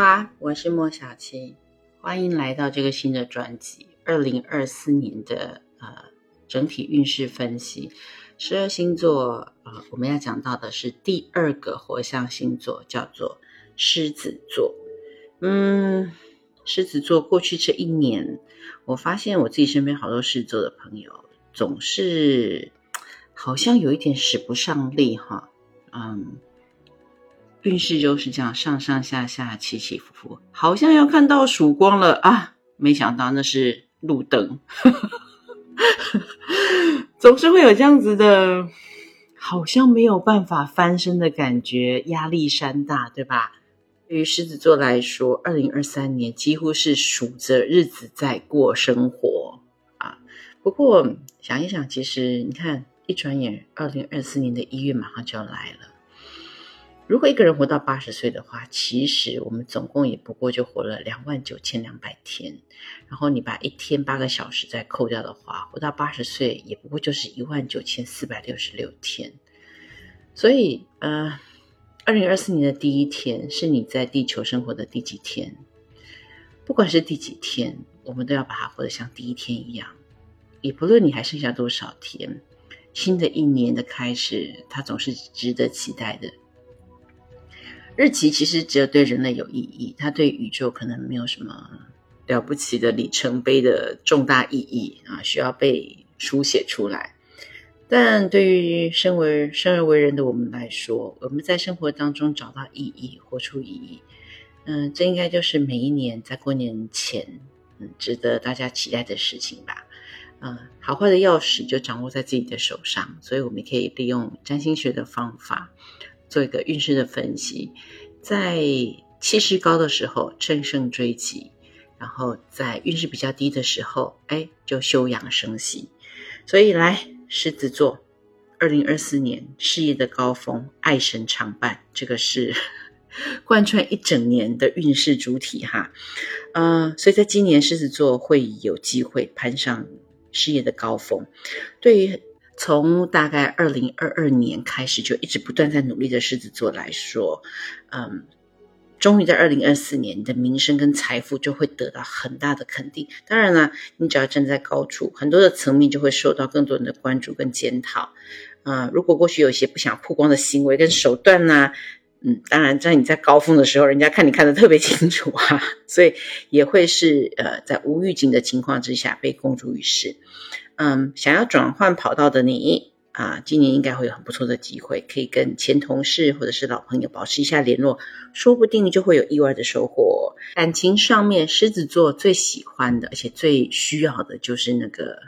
好，我是莫小七，欢迎来到这个新的专辑，二零二四年的呃整体运势分析。十二星座，呃，我们要讲到的是第二个火象星座，叫做狮子座。嗯，狮子座过去这一年，我发现我自己身边好多狮子座的朋友，总是好像有一点使不上力哈，嗯。运势就是这样上上下下起起伏伏，好像要看到曙光了啊！没想到那是路灯，总是会有这样子的，好像没有办法翻身的感觉，压力山大，对吧？对于狮子座来说，二零二三年几乎是数着日子在过生活啊。不过想一想，其实你看，一转眼，二零二四年的一月马上就要来了。如果一个人活到八十岁的话，其实我们总共也不过就活了两万九千两百天。然后你把一天八个小时再扣掉的话，活到八十岁也不过就是一万九千四百六十六天。所以，呃，二零二四年的第一天是你在地球生活的第几天？不管是第几天，我们都要把它活得像第一天一样。也不论你还剩下多少天，新的一年的开始，它总是值得期待的。日期其实只有对人类有意义，它对宇宙可能没有什么了不起的里程碑的重大意义啊，需要被书写出来。但对于身为生而为人的我们来说，我们在生活当中找到意义，活出意义，嗯，这应该就是每一年在过年前，嗯，值得大家期待的事情吧。嗯，好坏的钥匙就掌握在自己的手上，所以我们可以利用占星学的方法。做一个运势的分析，在气势高的时候乘胜追击，然后在运势比较低的时候，哎，就休养生息。所以来狮子座，二零二四年事业的高峰，爱神常伴，这个是 贯穿一整年的运势主体哈。嗯，所以在今年狮子座会有机会攀上事业的高峰，对于。从大概二零二二年开始，就一直不断在努力的狮子座来说，嗯，终于在二零二四年，你的名声跟财富就会得到很大的肯定。当然了，你只要站在高处，很多的层面就会受到更多人的关注跟检讨。啊，如果过去有一些不想曝光的行为跟手段呢，嗯，当然在你在高峰的时候，人家看你看得特别清楚啊，所以也会是呃，在无预警的情况之下被公诸于世。嗯，想要转换跑道的你啊，今年应该会有很不错的机会，可以跟前同事或者是老朋友保持一下联络，说不定就会有意外的收获。感情上面，狮子座最喜欢的，而且最需要的就是那个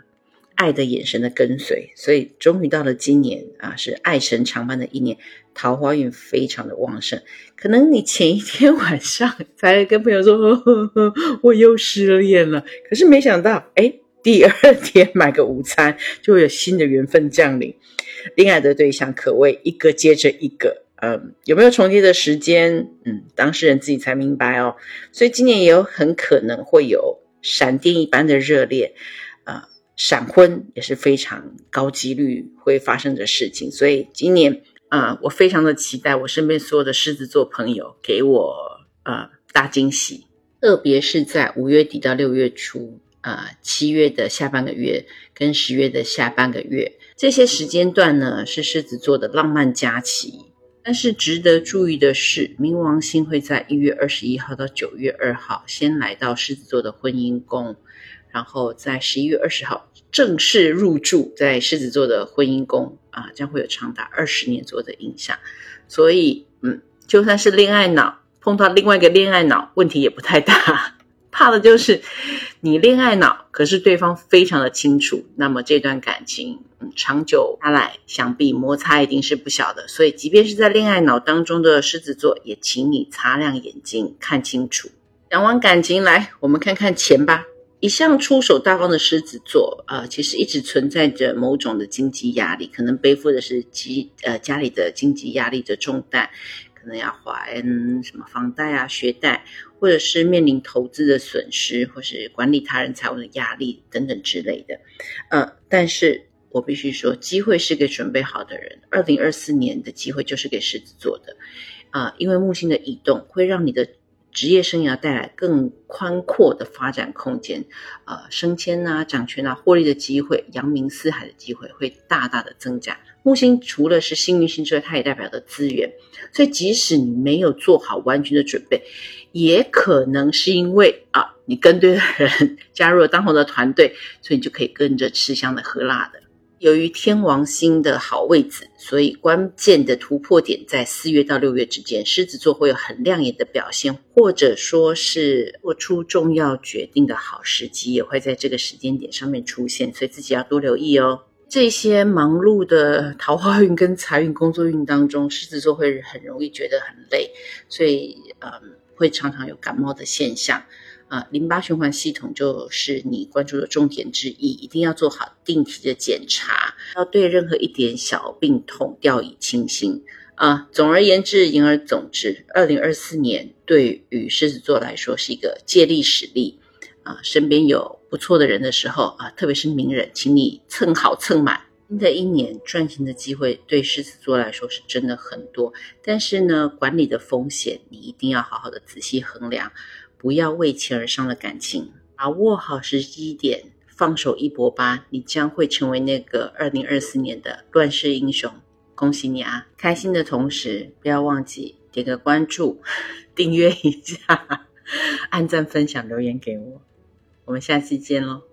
爱的眼神的跟随。所以，终于到了今年啊，是爱神长伴的一年，桃花运非常的旺盛。可能你前一天晚上 才跟朋友说，呵 呵我又失恋了，可是没想到，哎。第二天买个午餐，就会有新的缘分降临。恋爱的对象可谓一个接着一个，嗯，有没有重叠的时间？嗯，当事人自己才明白哦。所以今年也有很可能会有闪电一般的热烈，呃，闪婚也是非常高几率会发生的事情。所以今年啊，我非常的期待我身边所有的狮子座朋友给我呃大惊喜，特别是在五月底到六月初。呃，七月的下半个月跟十月的下半个月，这些时间段呢是狮子座的浪漫假期。但是值得注意的是，冥王星会在一月二十一号到九月二号先来到狮子座的婚姻宫，然后在十一月二十号正式入住在狮子座的婚姻宫啊，将会有长达二十年左右的影响。所以，嗯，就算是恋爱脑碰到另外一个恋爱脑，问题也不太大。怕的就是你恋爱脑，可是对方非常的清楚，那么这段感情长久下来，想必摩擦一定是不小的。所以，即便是在恋爱脑当中的狮子座，也请你擦亮眼睛看清楚。讲完感情，来我们看看钱吧。一向出手大方的狮子座，呃，其实一直存在着某种的经济压力，可能背负的是积呃家里的经济压力的重担。可能要还什么房贷啊、学贷，或者是面临投资的损失，或是管理他人财务的压力等等之类的。呃，但是我必须说，机会是给准备好的人。二零二四年的机会就是给狮子座的啊，因为木星的移动会让你的职业生涯带来更宽阔的发展空间，呃，升迁啊、掌权啊、获利的机会、扬名四海的机会会大大的增加。木星除了是幸运星之外，它也代表着资源，所以即使你没有做好完全的准备，也可能是因为啊，你跟对了人，加入了当红的团队，所以你就可以跟着吃香的喝辣的。由于天王星的好位置，所以关键的突破点在四月到六月之间，狮子座会有很亮眼的表现，或者说是做出重要决定的好时机，也会在这个时间点上面出现，所以自己要多留意哦。这些忙碌的桃花运跟财运、工作运当中，狮子座会很容易觉得很累，所以嗯，会常常有感冒的现象。啊，淋巴循环系统就是你关注的重点之一，一定要做好定期的检查，要对任何一点小病痛掉以轻心。啊，总而言之，言而总之，二零二四年对于狮子座来说是一个借力使力。啊，身边有不错的人的时候啊，特别是名人，请你蹭好蹭满。新的一年赚钱的机会对狮子座来说是真的很多，但是呢，管理的风险你一定要好好的仔细衡量。不要为钱而伤了感情，把握好时机点，放手一搏吧！你将会成为那个二零二四年的乱世英雄。恭喜你啊！开心的同时，不要忘记点个关注，订阅一下，按赞、分享、留言给我。我们下期见喽！